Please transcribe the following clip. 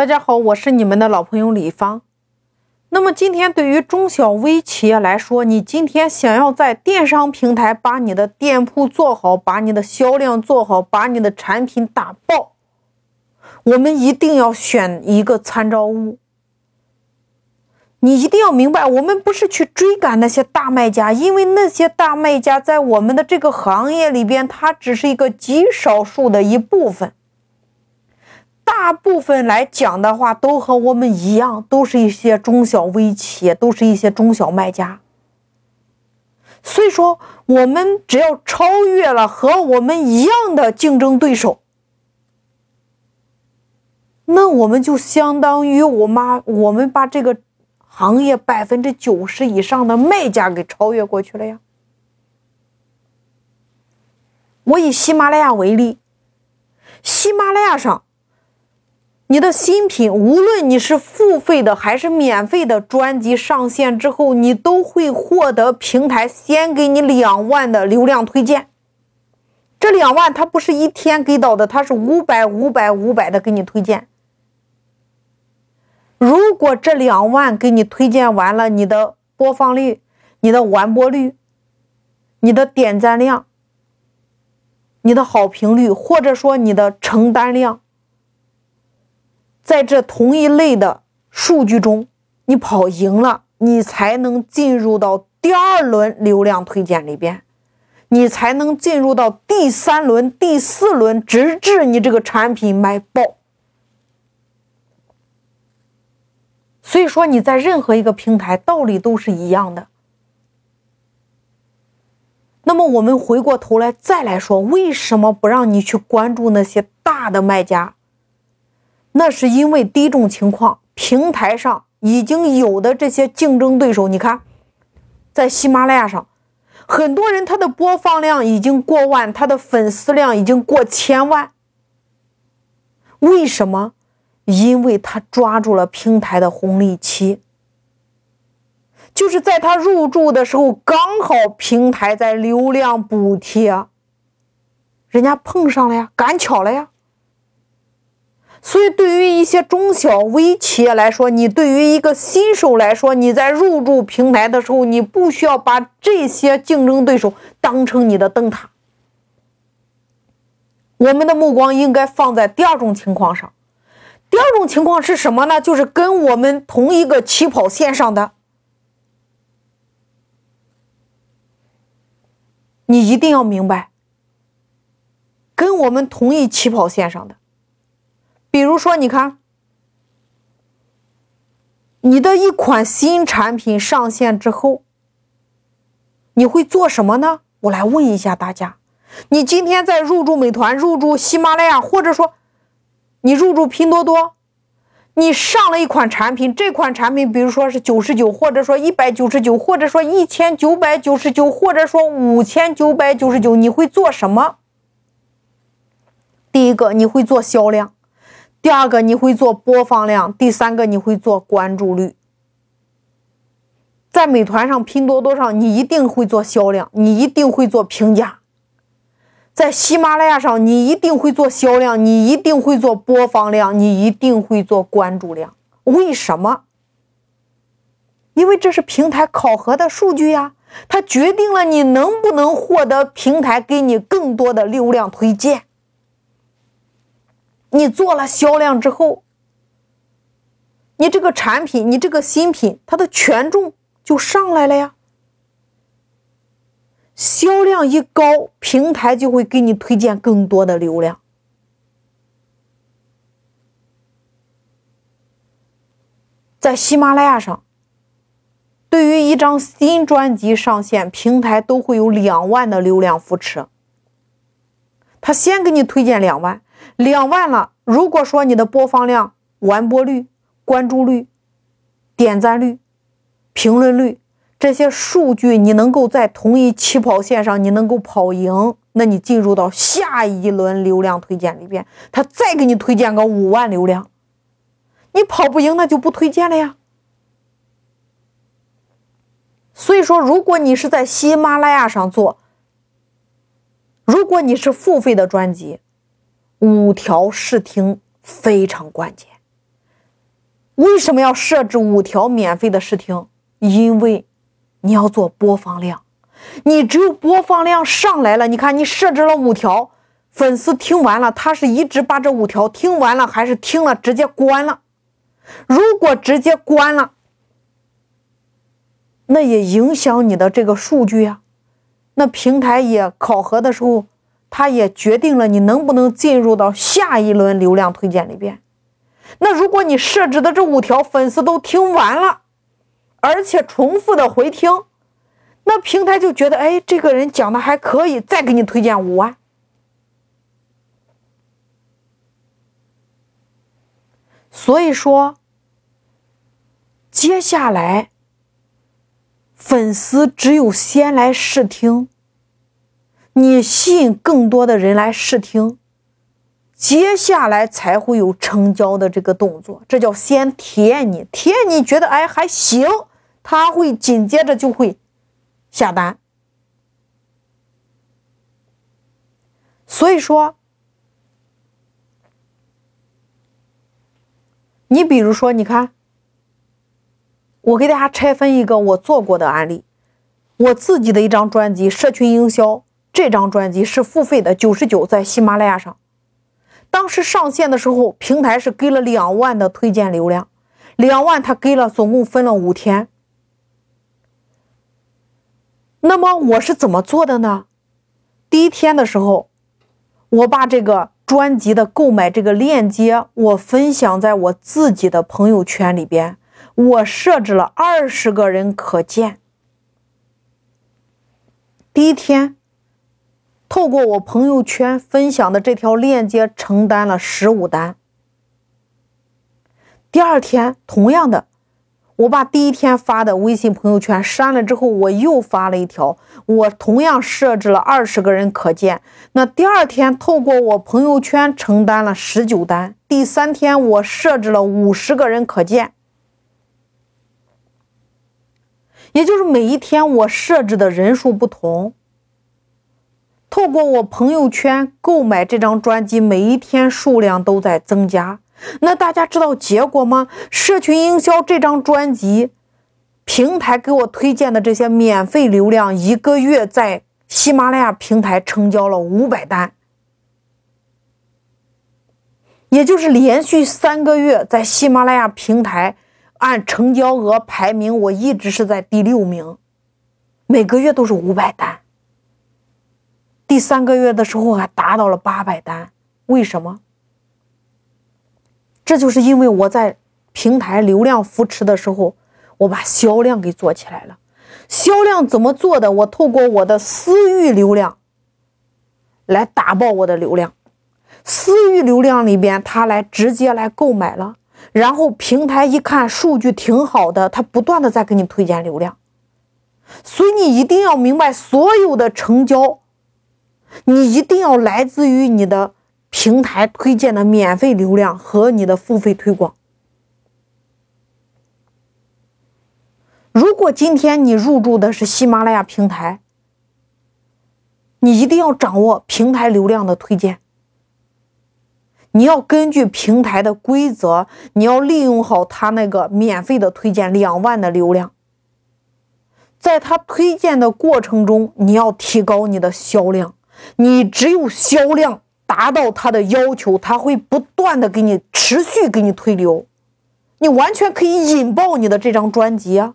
大家好，我是你们的老朋友李芳。那么今天对于中小微企业来说，你今天想要在电商平台把你的店铺做好，把你的销量做好，把你的产品打爆，我们一定要选一个参照物。你一定要明白，我们不是去追赶那些大卖家，因为那些大卖家在我们的这个行业里边，它只是一个极少数的一部分。大部分来讲的话，都和我们一样，都是一些中小微企业，都是一些中小卖家。所以说，我们只要超越了和我们一样的竞争对手，那我们就相当于我妈，我们把这个。行业百分之九十以上的卖家给超越过去了呀！我以喜马拉雅为例，喜马拉雅上，你的新品，无论你是付费的还是免费的专辑上线之后，你都会获得平台先给你两万的流量推荐。这两万它不是一天给到的，它是五百、五百、五百的给你推荐。如果这两万给你推荐完了，你的播放率、你的完播率、你的点赞量、你的好评率，或者说你的成单量，在这同一类的数据中，你跑赢了，你才能进入到第二轮流量推荐里边，你才能进入到第三轮、第四轮，直至你这个产品卖爆。所以说你在任何一个平台道理都是一样的。那么我们回过头来再来说，为什么不让你去关注那些大的卖家？那是因为第一种情况，平台上已经有的这些竞争对手，你看，在喜马拉雅上，很多人他的播放量已经过万，他的粉丝量已经过千万。为什么？因为他抓住了平台的红利期，就是在他入驻的时候，刚好平台在流量补贴，人家碰上了呀，赶巧了呀。所以，对于一些中小微企业来说，你对于一个新手来说，你在入驻平台的时候，你不需要把这些竞争对手当成你的灯塔。我们的目光应该放在第二种情况上。第二种情况是什么呢？就是跟我们同一个起跑线上的，你一定要明白，跟我们同一起跑线上的，比如说，你看，你的一款新产品上线之后，你会做什么呢？我来问一下大家，你今天在入驻美团、入驻喜马拉雅，或者说。你入驻拼多多，你上了一款产品，这款产品比如说是九十九，或者说一百九十九，或者说一千九百九十九，或者说五千九百九十九，你会做什么？第一个你会做销量，第二个你会做播放量，第三个你会做关注率。在美团上、拼多多上，你一定会做销量，你一定会做评价。在喜马拉雅上，你一定会做销量，你一定会做播放量，你一定会做关注量。为什么？因为这是平台考核的数据呀，它决定了你能不能获得平台给你更多的流量推荐。你做了销量之后，你这个产品，你这个新品，它的权重就上来了呀。销量一高，平台就会给你推荐更多的流量。在喜马拉雅上，对于一张新专辑上线，平台都会有两万的流量扶持。他先给你推荐两万，两万了。如果说你的播放量、完播率、关注率、点赞率、评论率。这些数据你能够在同一起跑线上，你能够跑赢，那你进入到下一轮流量推荐里边，他再给你推荐个五万流量，你跑不赢，那就不推荐了呀。所以说，如果你是在喜马拉雅上做，如果你是付费的专辑，五条试听非常关键。为什么要设置五条免费的试听？因为你要做播放量，你只有播放量上来了，你看你设置了五条，粉丝听完了，他是一直把这五条听完了，还是听了直接关了？如果直接关了，那也影响你的这个数据啊。那平台也考核的时候，他也决定了你能不能进入到下一轮流量推荐里边。那如果你设置的这五条粉丝都听完了，而且重复的回听，那平台就觉得，哎，这个人讲的还可以，再给你推荐五万。所以说，接下来粉丝只有先来试听，你吸引更多的人来试听，接下来才会有成交的这个动作。这叫先体验你，体验你觉得哎还行。他会紧接着就会下单，所以说，你比如说，你看，我给大家拆分一个我做过的案例，我自己的一张专辑《社群营销》，这张专辑是付费的，九十九在喜马拉雅上，当时上线的时候，平台是给了两万的推荐流量，两万他给了，总共分了五天。那么我是怎么做的呢？第一天的时候，我把这个专辑的购买这个链接，我分享在我自己的朋友圈里边，我设置了二十个人可见。第一天，透过我朋友圈分享的这条链接，承担了十五单。第二天，同样的。我把第一天发的微信朋友圈删了之后，我又发了一条，我同样设置了二十个人可见。那第二天透过我朋友圈承担了十九单，第三天我设置了五十个人可见，也就是每一天我设置的人数不同。透过我朋友圈购买这张专辑，每一天数量都在增加。那大家知道结果吗？社群营销这张专辑，平台给我推荐的这些免费流量，一个月在喜马拉雅平台成交了五百单，也就是连续三个月在喜马拉雅平台按成交额排名，我一直是在第六名，每个月都是五百单。第三个月的时候还达到了八百单，为什么？这就是因为我在平台流量扶持的时候，我把销量给做起来了。销量怎么做的？我透过我的私域流量来打爆我的流量。私域流量里边，他来直接来购买了，然后平台一看数据挺好的，他不断的在给你推荐流量。所以你一定要明白，所有的成交，你一定要来自于你的。平台推荐的免费流量和你的付费推广。如果今天你入驻的是喜马拉雅平台，你一定要掌握平台流量的推荐。你要根据平台的规则，你要利用好他那个免费的推荐两万的流量，在他推荐的过程中，你要提高你的销量。你只有销量。达到他的要求，他会不断的给你持续给你推流，你完全可以引爆你的这张专辑啊！